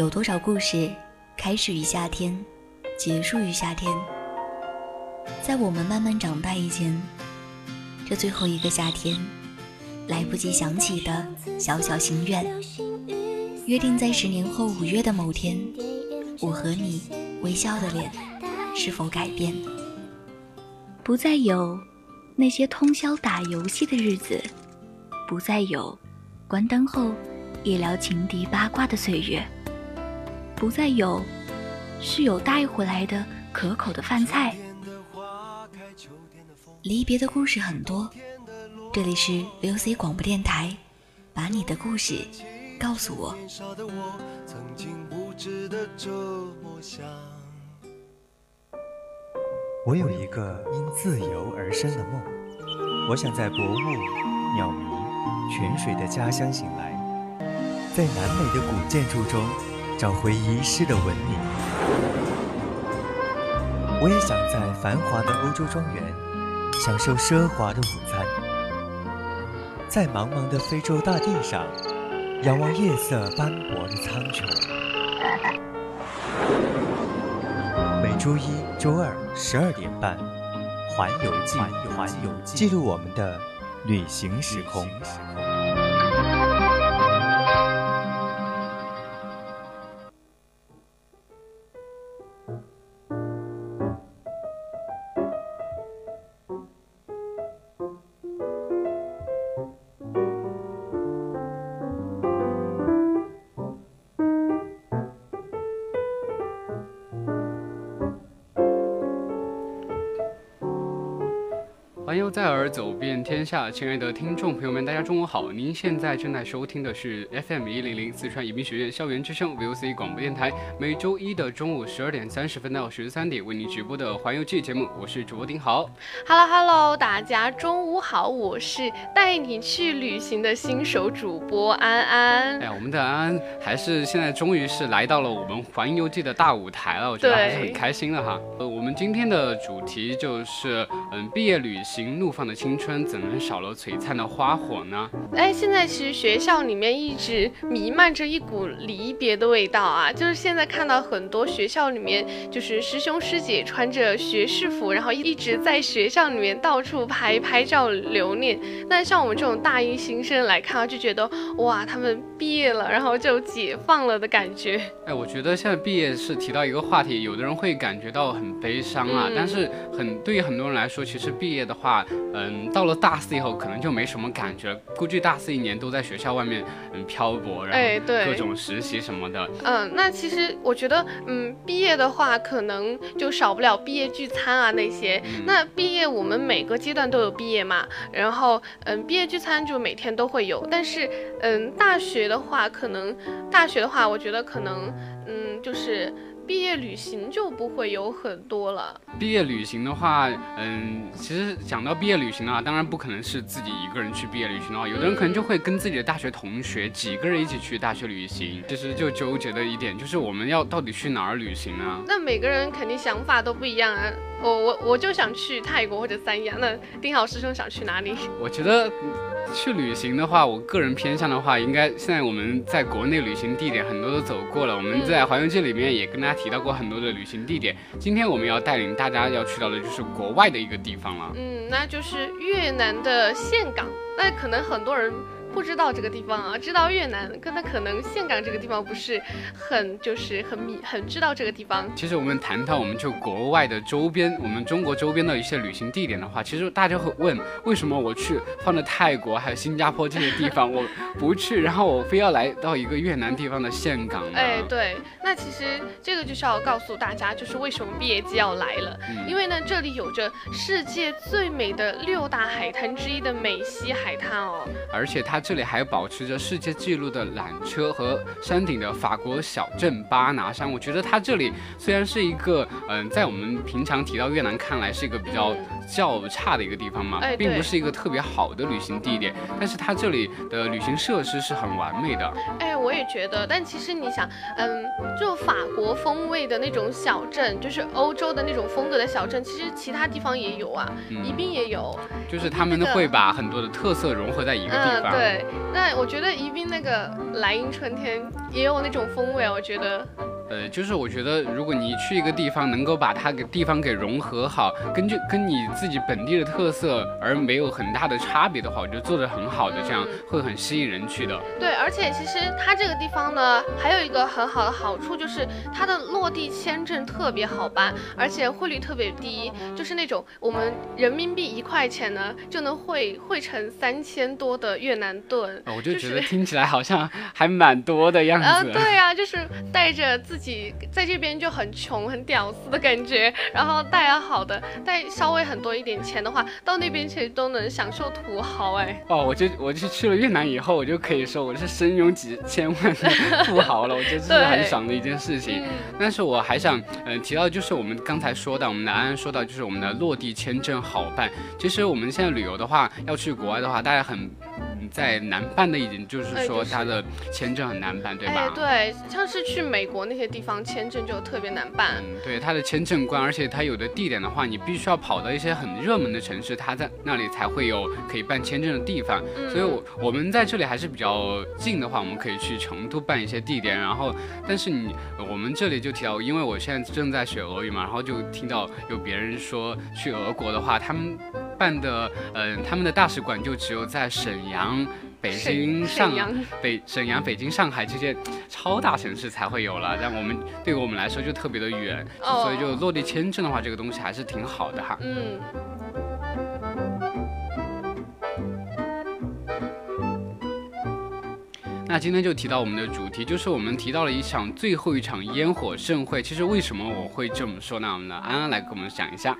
有多少故事开始于夏天，结束于夏天？在我们慢慢长大以前，这最后一个夏天，来不及想起的小小心愿，约定在十年后五月的某天，我和你微笑的脸是否改变？不再有那些通宵打游戏的日子，不再有关灯后夜聊情敌八卦的岁月。不再有室友带回来的可口的饭菜。离别的故事很多，这里是 VOC 广播电台，把你的故事告诉我。我有一个因自由而生的梦，我想在薄雾、鸟鸣、泉水的家乡醒来，在南美的古建筑中。找回遗失的文明。我也想在繁华的欧洲庄园享受奢华的午餐，在茫茫的非洲大地上仰望夜色斑驳的苍穹。每周一、周二十二点半，《环游记》环游记记录我们的旅行时空。在耳，走遍天下。亲爱的听众朋友们，大家中午好！您现在正在收听的是 FM 一零零四川宜宾学院校园之声 VOC 广播电台，每周一的中午十二点三十分到十三点为您直播的环游记节目。我是主播丁豪。Hello Hello，大家中午好！我是带你去旅行的新手主播安安。哎呀，我们的安安还是现在终于是来到了我们环游记的大舞台了，我觉得还是很开心的哈。呃，我们今天的主题就是嗯，毕业旅行。怒放的青春怎能少了璀璨的花火呢？哎，现在其实学校里面一直弥漫着一股离别的味道啊，就是现在看到很多学校里面，就是师兄师姐穿着学士服，然后一直在学校里面到处拍拍照留念。那像我们这种大一新生来看，就觉得哇，他们毕业了，然后就解放了的感觉。哎，我觉得现在毕业是提到一个话题，有的人会感觉到很悲伤啊，但是很对于很多人来说，其实毕业的话。嗯，到了大四以后，可能就没什么感觉了。估计大四一年都在学校外面嗯漂泊，然后各种实习什么的。嗯，那其实我觉得，嗯，毕业的话，可能就少不了毕业聚餐啊那些。那毕业我们每个阶段都有毕业嘛，然后嗯，毕业聚餐就每天都会有。但是嗯，大学的话，可能大学的话，我觉得可能嗯，就是。毕业旅行就不会有很多了。毕业旅行的话，嗯，其实讲到毕业旅行啊，当然不可能是自己一个人去毕业旅行的话，有的人可能就会跟自己的大学同学几个人一起去大学旅行。其实就纠结的一点就是，我们要到底去哪儿旅行呢？那每个人肯定想法都不一样啊。我我我就想去泰国或者三亚。那丁好师兄想去哪里？我觉得。去旅行的话，我个人偏向的话，应该现在我们在国内旅行地点很多都走过了。我们在环游记里面也跟大家提到过很多的旅行地点。今天我们要带领大家要去到的就是国外的一个地方了。嗯，那就是越南的岘港。那可能很多人。不知道这个地方啊，知道越南，可能岘港这个地方不是很就是很密很知道这个地方。其实我们谈到我们就国外的周边，我们中国周边的一些旅行地点的话，其实大家会问，为什么我去放在泰国还有新加坡这些地方我不去，然后我非要来到一个越南地方的岘港呢？哎，对，那其实这个就是要告诉大家，就是为什么毕业季要来了，因为呢这里有着世界最美的六大海滩之一的美西海滩哦，而且它。这里还保持着世界纪录的缆车和山顶的法国小镇巴拿山。我觉得它这里虽然是一个，嗯，在我们平常提到越南看来是一个比较较差的一个地方嘛，并不是一个特别好的旅行地点。但是它这里的旅行设施是很完美的。哎，我也觉得，但其实你想，嗯，就法国风味的那种小镇，就是欧洲的那种风格的小镇，其实其他地方也有啊，嗯宜宾也有。就是他们会把很多的特色融合在一个地嗯，方。对。那我觉得宜宾那个莱茵春天也有那种风味啊，我觉得。呃，就是我觉得，如果你去一个地方，能够把它给地方给融合好，根据跟你自己本地的特色而没有很大的差别的话，我觉得做的很好的，这样嗯会很吸引人去的。对，而且其实它这个地方呢，还有一个很好的好处，就是它的落地签证特别好办，而且汇率特别低，就是那种我们人民币一块钱呢就能汇汇成三千多的越南盾。呃我就就是觉得听起来好像还蛮多的样呃，子。对呀、就是带着自己在这边就很穷、很屌丝的感觉，然后带了好的，带稍微很多一点钱的话，到那边其实都能享受土豪哎。哦，我就我就去了越南以后，我就可以说我是身拥几千万的富豪了，我觉得这是很爽的一件事情。嗯，但是我还想，嗯、提到就是我们刚才说到，我们的安安说到，就是我们的落地签证好办。其实我们现在旅游的话，要去国外的话，大家很嗯在难办的一点就是说他的签证很难办，对吧？哎，对，像是去美国那些地方签证就特别难办。嗯，对，他的签证官，而且他有的地点的话，你必须要跑到一些很热门的城市，他在那里才会有可以办签证的地方。嗯所以我，我们在这里还是比较近的话，我们可以去成都办一些地点。然后，但是你我们这里就提到，因为我现在正在学俄语嘛，然后就听到有别人说去俄国的话，他们办的，嗯、他们的大使馆就只有在沈阳。北京、上北沈阳、北京、上海这些超大城市才会有了，但我们对于我们来说就特别的远，哦所以就落地签证的话，这个东西还是挺好的哈。嗯，那今天就提到我们的主题，就是我们提到了一场最后一场烟火盛会。其实为什么我会这么说呢？我们的安安来给我们讲一下。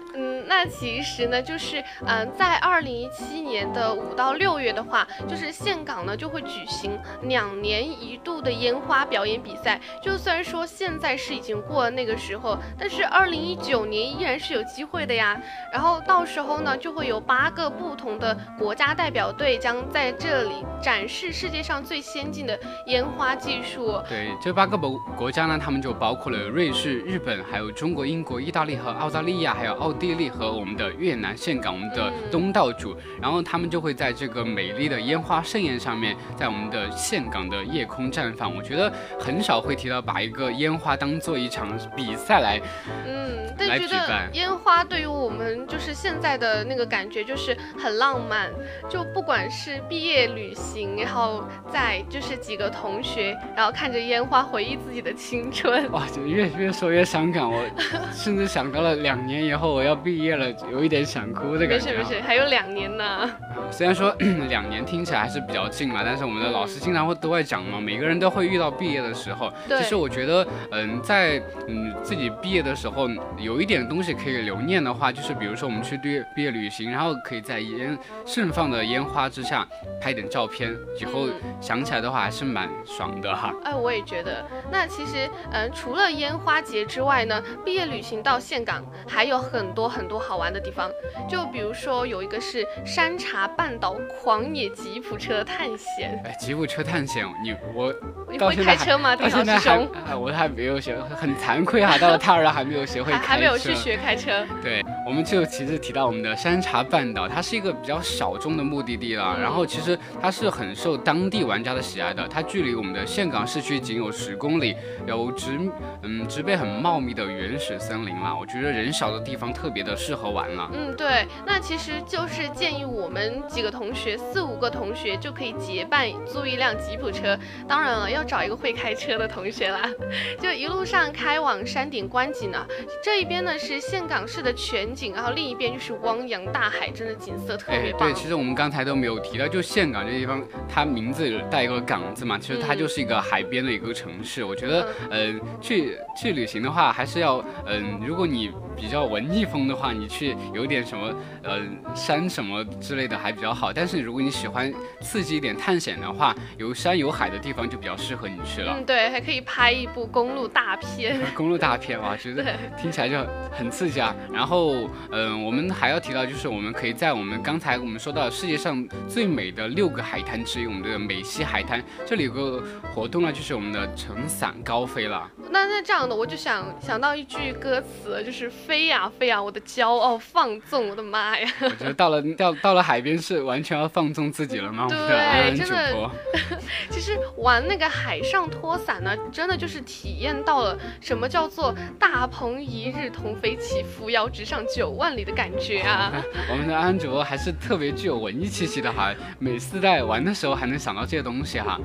那其实呢，就是嗯、在二零一七年的五到六月的话，就是岘港呢就会举行两年一度的烟花表演比赛。就虽然说现在是已经过了那个时候，但是二零一九年依然是有机会的呀。然后到时候呢，就会有八个不同的国家代表队将在这里展示世界上最先进的烟花技术。对，这八个国国家呢，他们就包括了瑞士、日本，还有中国、英国、意大利和澳大利亚，还有奥地利和我们的越南岘港，我们的东道主。然后他们就会在这个美丽的烟花盛宴上面，在我们的岘港的夜空绽放。我觉得很少会提到把一个烟花当做一场比赛来嗯，但来觉得烟花对于我们就是现在的那个感觉就是很浪漫，就不管是毕业旅行，然后在就是几个同学，然后看着烟花回忆自己的青春。哇，就越越说越伤感，我 甚至想到了两年以后我要毕业了，有一点想哭的感觉、没。事没事，还有两年呢。虽然说 两年听起来还是比较近嘛，但是我们的老师经常会都会讲嘛，每个人都会遇到毕业的时候。对其实我觉得，嗯，在嗯自己毕业的时候，有一点东西可以留念的话，就是比如说我们去毕业毕业旅行，然后可以在烟盛放的烟花之下拍点照片，以后嗯想起来的话还是蛮爽的哈。哎，我也觉得。那其实，嗯，除了烟花节之外呢，毕业旅行到岘港还有很多很多好玩的地方。就比如说有一个是山茶半岛狂野吉普车探险。哎，吉普车探险，你我你会开车吗，到丁现在还老师兄？哎我还没有学，很惭愧哈，到了 大二还没有学会。还没有去学开车。对，我们就其实提到我们的山茶半岛，它是一个比较小众的目的地啦。嗯然后其实它是很受当地玩家的喜爱的，它距离我们的岘港市区仅有十公里，有植嗯植被很茂密的原始森林啦。我觉得人少的地方特别的适合玩了。嗯，对，那其实就是建议我们几个同学，四五个同学就可以结伴租一辆吉普车。当然了，要找一个会开车的同学啦。就一路上开往山顶观景呢，这一边呢是岘港市的全景，然后另一边就是汪洋大海，真的景色特别棒。对，其实我们刚才都没有提到，就岘港这地方，它名字带一个港字嘛，其实它嗯就是一个海边的一个城市。我觉得，嗯、去去旅行的话，还是要，嗯、如果你比较文艺风的话，你去有点什么，呃，山什么之类的还比较好。但是如果你喜欢刺激一点探险的话，有山有海的地方就比较适合你去了。嗯，对，还可以拍一部公路大片。公路大片哇，觉得听起来就很刺激啊。然后后，嗯，我们还要提到，就是我们可以在我们刚才我们说到世界上最美的六个海滩之一，我们的美西海滩，这里有个活动呢，就是我们的乘伞高飞了。那那这样的，我就想想到一句歌词，就是飞呀飞呀，我的骄傲放纵，我的妈呀！我觉得到了到 到了海边是完全要放纵自己了吗？对，真的。其实玩那个海上拖伞呢，真的就是体验到了什么叫做大鹏一日同飞起，扶摇直上九万里的感觉啊！我们的安卓还是特别具有文艺气息的哈，每次在玩的时候还能想到这些东西哈，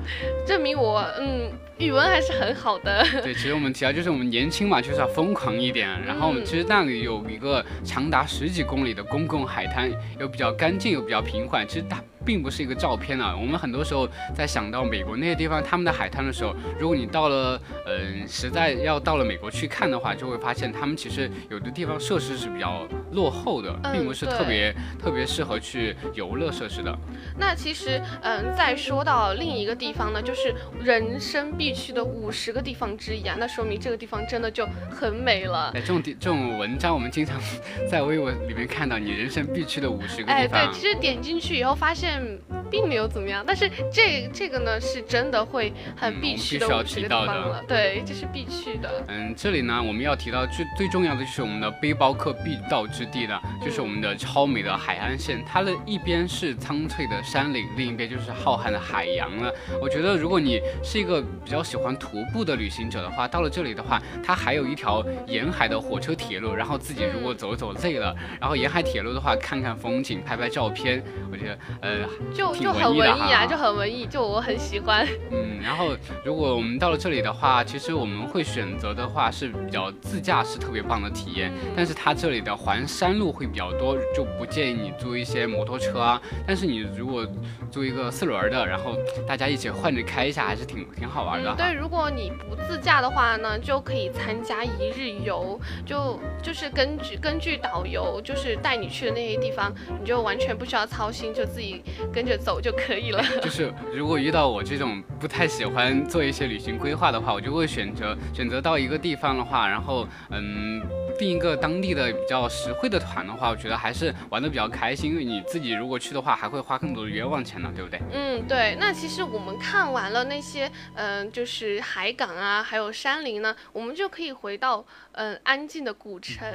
证明我嗯语文还是很好的。对，其实我们提到就是我们年轻嘛，就是要疯狂一点。然后我们其实那里有一个长达十几公里的公共海滩，又比较干净又比较平缓。其实大。并不是一个照片啊。我们很多时候在想到美国那些地方他们的海滩的时候，如果你到了，嗯，实在要到了美国去看的话，就会发现他们其实有的地方设施是比较落后的，并不是特别特别适合去游乐设施的。那其实，嗯，再说到另一个地方呢，就是人生必去的五十个地方之一啊，那说明这个地方真的就很美了。哎，这种地这种文章我们经常 在微博里面看到，你人生必去的五十个地方。哎，对，其实点进去以后发现。time 并没有怎么样，但是这这个呢是真的会很必须的提到的，对，这是必去的。嗯，这里呢我们要提到最最重要的就是我们的背包客必到之地的，就是我们的超美的海岸线，它的一边是苍翠的山岭，另一边就是浩瀚的海洋了。我觉得如果你是一个比较喜欢徒步的旅行者的话，到了这里的话，它还有一条沿海的火车铁路，然后自己如果走走累了，然后沿海铁路的话看看风景，拍拍照片，我觉得呃就。就很文艺啊，就很文艺，就我很喜欢。嗯，然后如果我们到了这里的话，其实我们会选择的话是比较自驾是特别棒的体验。但是它这里的环山路会比较多，就不建议你租一些摩托车啊。但是你如果租一个四轮的，然后大家一起换着开一下，还是挺挺好玩的。对，如果你不自驾的话呢，就可以参加一日游，就就是根据根据导游就是带你去的那些地方，你就完全不需要操心，就自己跟着。走就可以了。就是如果遇到我这种不太喜欢做一些旅行规划的话，我就会选择选择到一个地方的话，然后嗯订一个当地的比较实惠的团的话，我觉得还是玩的比较开心。因为你自己如果去的话，还会花更多的冤枉钱呢，对不对？嗯，对。那其实我们看完了那些嗯，就是海港啊，还有山林呢，我们就可以回到嗯安静的古城。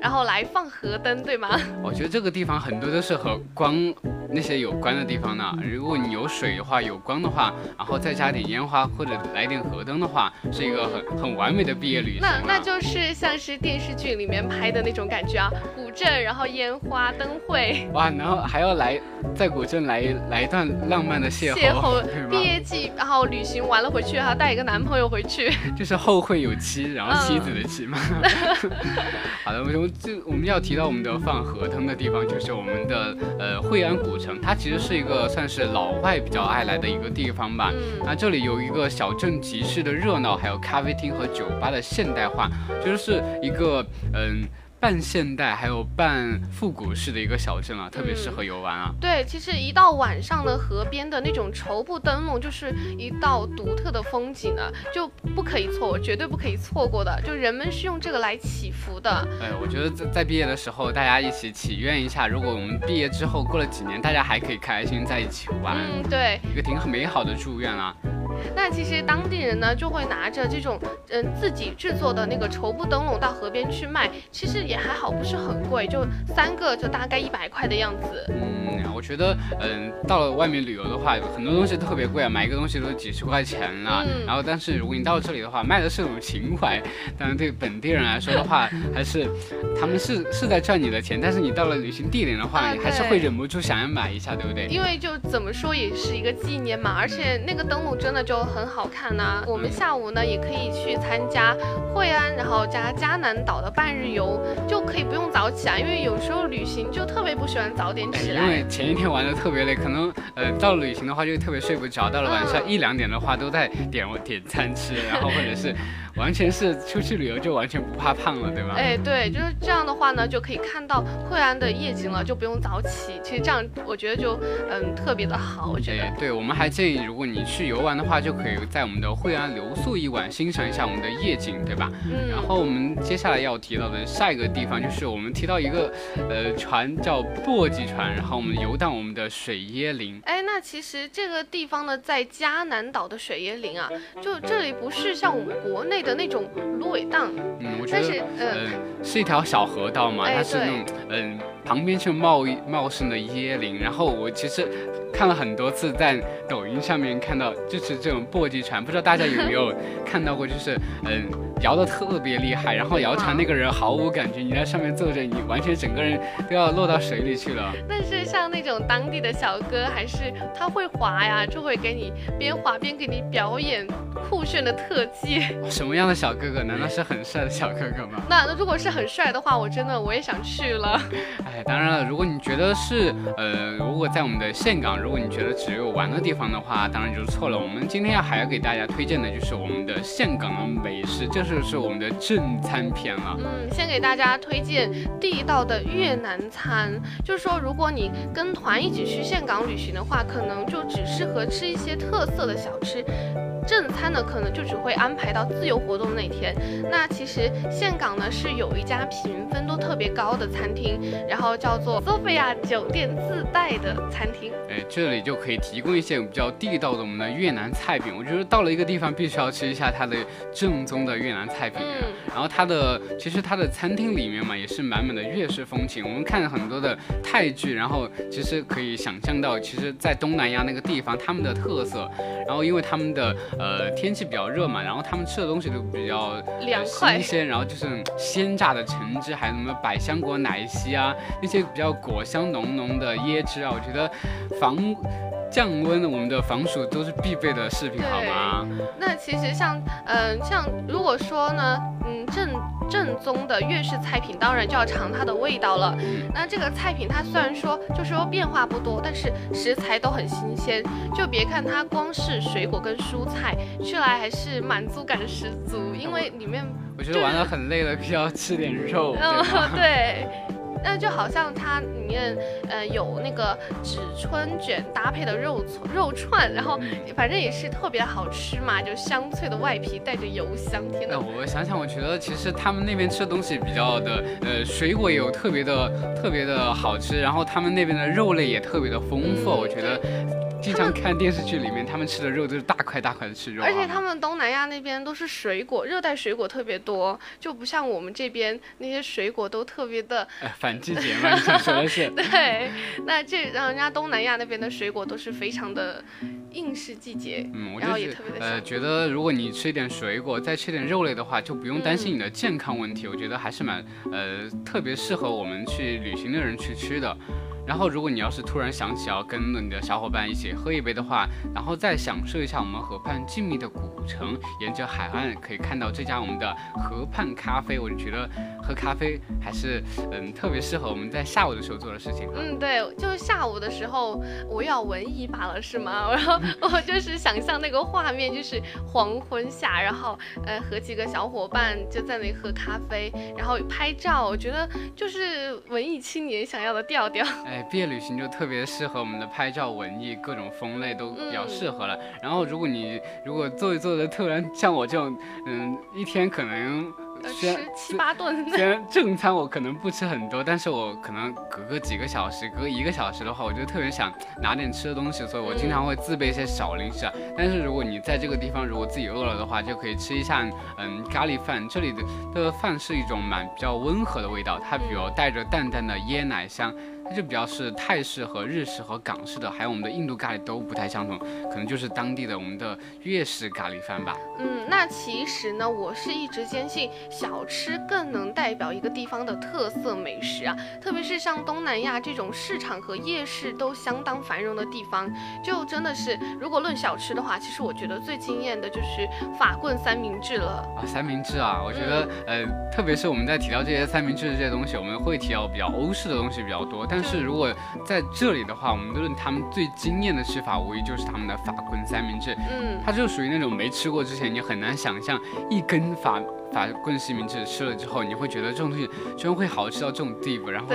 然后来放河灯，对吗？我觉得这个地方很多都是和光那些有关的地方呢。如果你有水的话，有光的话，然后再加点烟花或者来点河灯的话，是一个很很完美的毕业旅行。那那就是像是电视剧里面拍的那种感觉啊，古镇，然后烟花灯会。哇，然后还要来在古镇来来一段浪漫的邂逅。邂逅，毕业季，然后旅行完了回去，还要带一个男朋友回去。就是后会有期，然后妻子的妻嘛。好的，我们。这我们要提到我们的放河灯的地方，就是我们的呃惠安古城，它其实是一个算是老外比较爱来的一个地方吧。那这里有一个小镇集市的热闹，还有咖啡厅和酒吧的现代化，就是一个嗯。半现代还有半复古式的一个小镇啊，特别适合游玩啊。对，其实一到晚上的，河边的那种绸布灯笼就是一道独特的风景啊，就不可以错，绝对不可以错过的。就人们是用这个来祈福的。哎，我觉得在在毕业的时候，大家一起祈愿一下，如果我们毕业之后过了几年，大家还可以开心在一起玩。嗯，对，一个挺美好的祝愿啊。那其实当地人呢，就会拿着这种嗯自己制作的那个绸布灯笼到河边去卖，其实也还好，不是很贵，就三个就大概一百块的样子。嗯，我觉得嗯到了外面旅游的话，很多东西特别贵啊，买一个东西都几十块钱了。嗯。然后但是如果你到这里的话，卖的是种情怀，当然对本地人来说的话，还是他们是是在赚你的钱，但是你到了旅行地点的话，你还是会忍不住想要买一下，对不对？因为就怎么说也是一个纪念嘛，而且那个灯笼真的就。就很好看呐，我们下午呢也可以去参加惠安，然后加加南岛的半日游，就可以不用早起啊，因为有时候旅行就特别不喜欢早点起来，因为前一天玩的特别累，可能呃到了旅行的话就特别睡不着，到了晚上一两点的话都在点点餐吃，然后或者是。完全是出去旅游就完全不怕胖了，对吗？哎，对，就是这样的话呢，就可以看到惠安的夜景了，就不用早起。其实这样我觉得就嗯特别的好，我觉得。对，我们还建议，如果你去游玩的话，就可以在我们的惠安留宿一晚，欣赏一下我们的夜景，对吧？嗯，然后我们接下来要提到的下一个地方，就是我们提到一个呃船叫簸箕船，然后我们游荡我们的水椰林。哎，那其实这个地方呢，在迦南岛的水椰林啊，就这里不是像我们国内的那种芦苇荡，嗯，我觉但是得呃嗯、是一条小河道嘛，哎它是那种嗯、旁边是茂茂盛的椰林，然后我其实看了很多次，在抖音上面看到就是这种簸箕船，不知道大家有没有看到过，就是嗯摇的特别厉害，然后摇船那个人毫无感觉，你在上面坐着，你完全整个人都要落到水里去了。但是像那种当地的小哥，还是他会滑呀，就会给你边滑边给你表演酷炫的特技。什么样的小哥哥？难道是很帅的小哥哥吗？那那如果是很帅的话，我真的我也想去了。哎，当然了，如果你觉得是呃，如果在我们的岘港，如果你觉得只有玩的地方的话，当然就是错了。我们今天要还要给大家推荐的就是我们的岘港的美食，就是就是我们的正餐篇了。嗯，先给大家推荐地道的越南餐，就是说，如果你跟团一起去岘港旅行的话，可能就只适合吃一些特色的小吃。正餐呢，可能就只会安排到自由活动那天。那其实岘港呢是有一家评分都特别高的餐厅，然后叫做 Sophia 酒店自带的餐厅。哎，这里就可以提供一些比较地道的我们的越南菜品。我觉得到了一个地方，必须要吃一下它的正宗的越南菜品。嗯然后它的其实它的餐厅里面嘛，也是满满的粤式风情。我们看了很多的泰剧，然后其实可以想象到，其实，在东南亚那个地方，他们的特色。然后因为他们的呃天气比较热嘛，然后他们吃的东西都比较呃凉快新鲜，然后就是鲜榨的橙汁，还有什么百香果奶昔啊，那些比较果香浓浓的椰汁啊，我觉得防降温我们的防暑都是必备的饰品，好吗？那其实像，嗯、像如果说呢，嗯，正正宗的粤式菜品，当然就要尝它的味道了。那这个菜品它虽然说就是说变化不多，但是食材都很新鲜，就别看它光是水果跟蔬菜，吃来还是满足感十足，因为里面，我觉得玩的很累了，需要吃点肉，对嗯？，对。那就好像它里面，呃，有那个纸春卷搭配的肉肉串，然后反正也是特别好吃嘛，就香脆的外皮带着油香，天那呐！我想想，我觉得其实他们那边吃的东西比较的，呃，水果也有特别的特别的好吃，然后他们那边的肉类也特别的丰富。嗯我觉得经常看电视剧里面，他们吃的肉都是大块大块的吃肉啊，而且他们东南亚那边都是水果，热带水果特别多，就不像我们这边那些水果都特别的哎反季节嘛，你想说的是？对。那这让人家东南亚那边的水果都是非常的应时季节，嗯，我然后也就觉呃特别的香。觉得如果你吃一点水果，再吃点肉类的话，就不用担心嗯你的健康问题。我觉得还是蛮呃特别适合我们去旅行的人去吃的。然后，如果你要是突然想起要跟你的小伙伴一起喝一杯的话，然后再享受一下我们河畔静谧的古城，沿着海岸可以看到这家我们的河畔咖啡，我就觉得喝咖啡还是嗯特别适合我们在下午的时候做的事情。嗯，对，就是下午的时候，我要文艺罢了，是吗？然后我就是想象那个画面，就是黄昏下，然后呃和几个小伙伴就在那里喝咖啡，然后拍照，我觉得就是文艺青年想要的调调。哎，毕业旅行就特别适合我们的拍照、文艺各种风类都比较适合了。然后，如果你如果做一做的突然像我这种，嗯，一天可能吃七八顿，虽 然正餐我可能不吃很多，但是我可能隔个几个小时，隔一个小时的话，我就特别想拿点吃的东西，所以我经常会自备一些小零食啊。但是如果你在这个地方，如果自己饿了的话，就可以吃一下嗯咖喱饭。这里的的饭是一种蛮比较温和的味道，它比较带着淡淡的椰奶香。它就比较是泰式和日式和港式的，还有我们的印度咖喱都不太相同，可能就是当地的我们的粤式咖喱饭吧。嗯，那其实呢，我是一直坚信小吃更能代表一个地方的特色美食啊，特别是像东南亚这种市场和夜市都相当繁荣的地方，就真的是如果论小吃的话，其实我觉得最惊艳的就是法棍三明治了。啊，三明治啊，我觉得、呃，特别是我们在提到这些三明治这些东西，我们会提到比较欧式的东西比较多。但是如果在这里的话，我们论他们最惊艳的吃法，无疑就是他们的法棍三明治。嗯，它就属于那种没吃过之前，你很难想象一根法法棍西明治吃了之后，你会觉得这种东西居然会好吃到这种地步，然后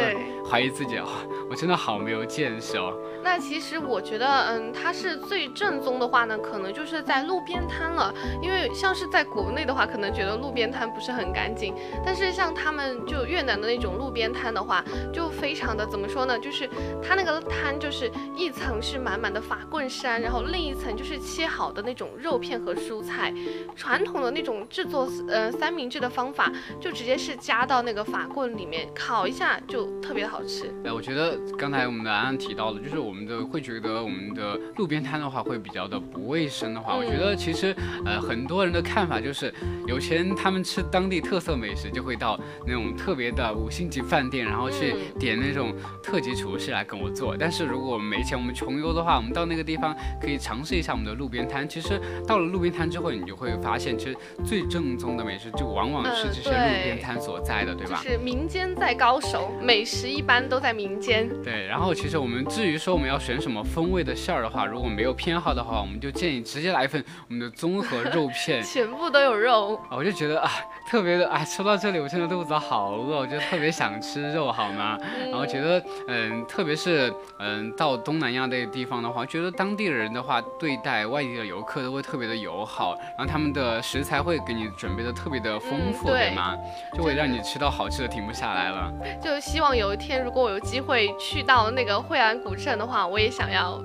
怀疑自己，哇，我真的好没有见识哦。那其实我觉得，嗯，它是最正宗的话呢，可能就是在路边摊了。因为像是在国内的话，可能觉得路边摊不是很干净，但是像他们就越南的那种路边摊的话，就非常的怎么说呢？就是它那个摊就是一层是满满的法棍山，然后另一层就是切好的那种肉片和蔬菜。传统的那种制作呃三明治的方法，就直接是加到那个法棍里面烤一下，就特别的好吃。哎，我觉得刚才我们的安安提到了，就是我们的会觉得我们的路边摊的话会比较的不卫生的话，我觉得其实呃很多人的看法就是有钱他们吃当地特色美食就会到那种特别的五星级饭店，然后去点那种特级厨师来跟我做。但是如果我们没钱，我们穷游的话，我们到那个地方可以尝试一下我们的路边摊。其实到了路边摊之后，你就会发现，其实最正宗的美食就往往是这些路边摊所在的，对吧？就是民间在高手，美食一般都在民间。对，然后其实我们至于说我们要选什么风味的馅儿的话，如果没有偏好的话，我们就建议直接来一份我们的综合肉片，全部都有肉。啊，我就觉得啊，特别的哎，说到这里我真的肚子好饿，我就特别想吃肉，好吗？然后觉得嗯，特别是嗯到东南亚这个地方的话，觉得当地人的话对待外地的游客都会特别的友好，然后他们的食材会给你准备的特别的丰富，对吗？就会让你吃到好吃的停不下来了。就希望有一天如果我有机会去到那个惠安古镇的话，我也想要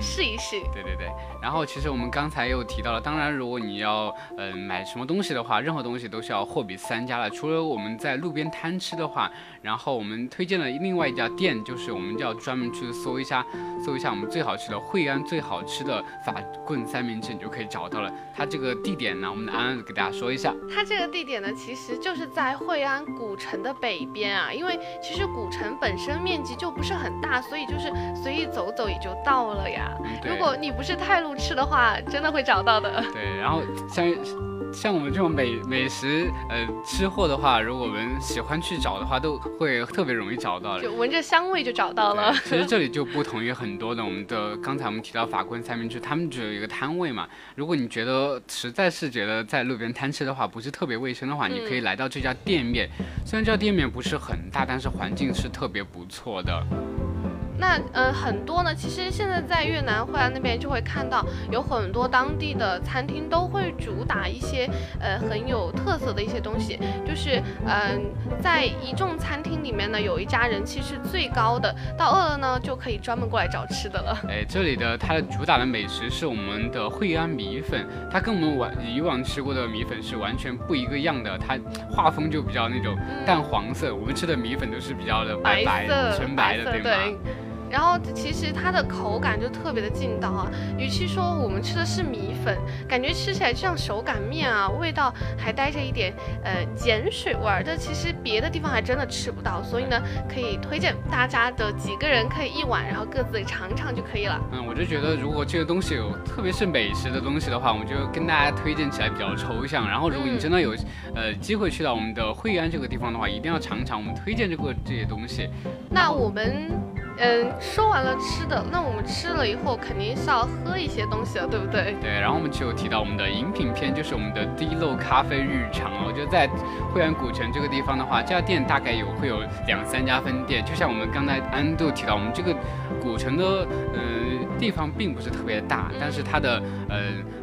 试一试。对对对。然后其实我们刚才又提到了，当然如果你要嗯买什么东西的话，任何东西都是要货比三家的。除了我们在路边摊吃的话，然后我们推荐了另外一家店，就是我们就要专门去搜一下，搜一下我们最好吃的惠安最好吃的法棍三明治，你就可以找到了。它这个地点呢，我们的安安给大家说一下。它这个地点呢，其实就是在惠安古城的北边啊，因为其实古城本身面积就不是很大，所以就是随意走走也就到了呀。如果你不是太路痴的话，真的会找到的。对，然后像像我们这种美美食呃吃货的话，如果我们喜欢去找的话，都会特别容易找到，就闻着香味就找到了。其实这里就不同于很多的我们的刚才我们提到法棍三明治，他们只有一个摊位嘛。如果你觉得实在是觉得在路边摊吃的话不是特别卫生的话，你可以来到这家店面。虽然这家店面不是很大，但是环境是特别不错的。那呃很多呢，其实现在在越南惠安那边就会看到有很多当地的餐厅都会主打一些呃很有特色的一些东西，就是嗯在一众餐厅里面呢，有一家人气是最高的，到饿了呢就可以专门过来找吃的了。哎，这里的它的主打的美食是我们的惠安米粉，它跟我们往以往吃过的米粉是完全不一个样的，它画风就比较那种淡黄色，我们吃的米粉都是比较的白白纯白的，对吗？然后其实它的口感就特别的劲道啊，与其说我们吃的是米粉，感觉吃起来就像手擀面啊，味道还带着一点呃碱水味儿，但其实别的地方还真的吃不到，所以呢，可以推荐大家的几个人可以一碗，然后各自尝尝就可以了。嗯，我就觉得如果这个东西有特别是美食的东西的话，我们就跟大家推荐起来比较抽象。然后如果你真的有呃机会去到我们的惠安这个地方的话，一定要尝尝我们推荐这个这些东西。那我们。嗯，说完了吃的，那我们吃了以后肯定是要喝一些东西了，对不对？对，然后我们就提到我们的饮品篇，就是我们的滴漏咖啡日常了。我觉得在惠安古城这个地方的话，这家店大概有会有两三家分店，就像我们刚才安度提到，我们这个古城的嗯地方并不是特别大，但是它的呃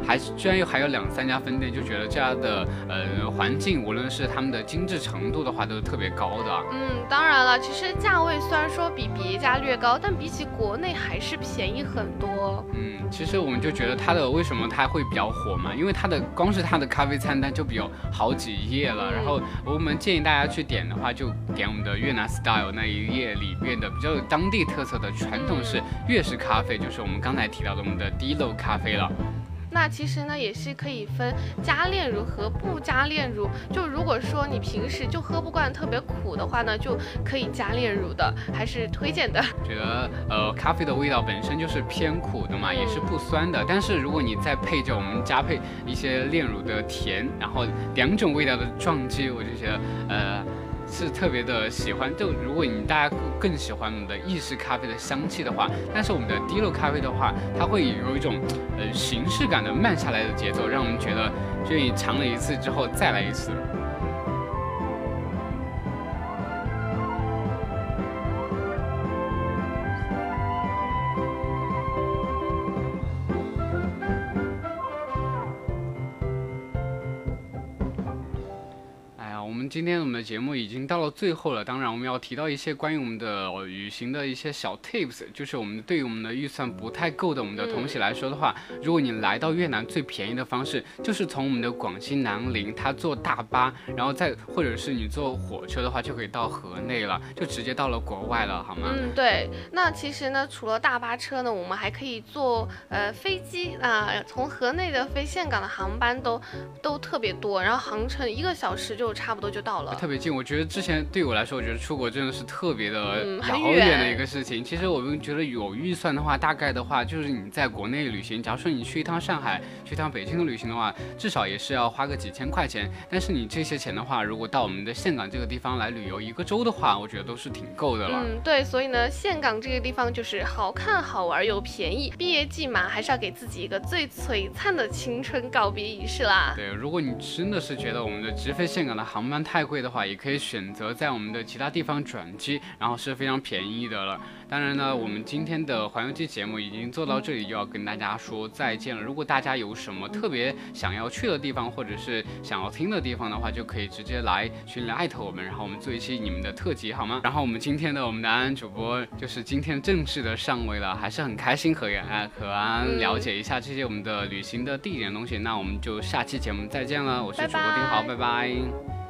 还居然有还有两三家分店，就觉得这家的呃环境，无论是他们的精致程度的话，都是特别高的。嗯，当然了，其实价位虽然说比别家。略高，但比起国内还是便宜很多。嗯，其实我们就觉得它的为什么它会比较火嘛？因为它的光是它的咖啡餐单就比有好几页了。然后我们建议大家去点的话，就点我们的越南 style 那一页里面的比较有当地特色的传统式粤式咖啡，就是我们刚才提到的我们的滴漏咖啡了。那其实呢，也是可以分加炼乳和不加炼乳。就如果说你平时就喝不惯特别苦的话呢，就可以加炼乳的，还是推荐的。觉得呃，咖啡的味道本身就是偏苦的嘛，也是不酸的。但是如果你再配着我们加配一些炼乳的甜，然后两种味道的撞击，我就觉得呃。是特别的喜欢，就如果你大家更喜欢我们的意式咖啡的香气的话，但是我们的滴漏咖啡的话，它会有一种呃形式感的慢下来的节奏，让我们觉得，就你尝了一次之后再来一次。今天我们的节目已经到了最后了，当然我们要提到一些关于我们的旅行的一些小 tips，就是我们对于我们的预算不太够的我们的同学来说的话，如果你来到越南最便宜的方式就是从我们的广西南宁，他坐大巴，然后再或者是你坐火车的话就可以到河内了，就直接到了国外了，好吗？嗯，对。那其实呢，除了大巴车呢，我们还可以坐呃飞机啊，从河内的飞岘港的航班都都特别多，然后航程一个小时就差不多就到了，特别近。我觉得之前对我来说，我觉得出国真的是特别的遥远的一个事情。其实我们觉得有预算的话，大概的话就是你在国内旅行，假如说你去一趟上海，去一趟北京的旅行的话，至少也是要花个几千块钱。但是你这些钱的话，如果到我们的岘港这个地方来旅游一个周的话，我觉得都是挺够的了。嗯，对，所以呢，岘港这个地方就是好看、好玩又便宜。毕业季嘛，还是要给自己一个最璀璨的青春告别仪式啦。对，如果你真的是觉得我们的直飞岘港的航班太贵的话，也可以选择在我们的其他地方转机，然后是非常便宜的了。当然呢，我们今天的环游记节目已经做到这里，就要跟大家说再见了。如果大家有什么特别想要去的地方，或者是想要听的地方的话，就可以直接来群里艾特我们，然后我们做一期你们的特辑，好吗？然后我们今天的我们的安安主播就是今天正式的上位了，还是很开心和安和安了解一下这些我们的旅行的地点东西。那我们就下期节目再见了，我是主播丁豪，拜拜。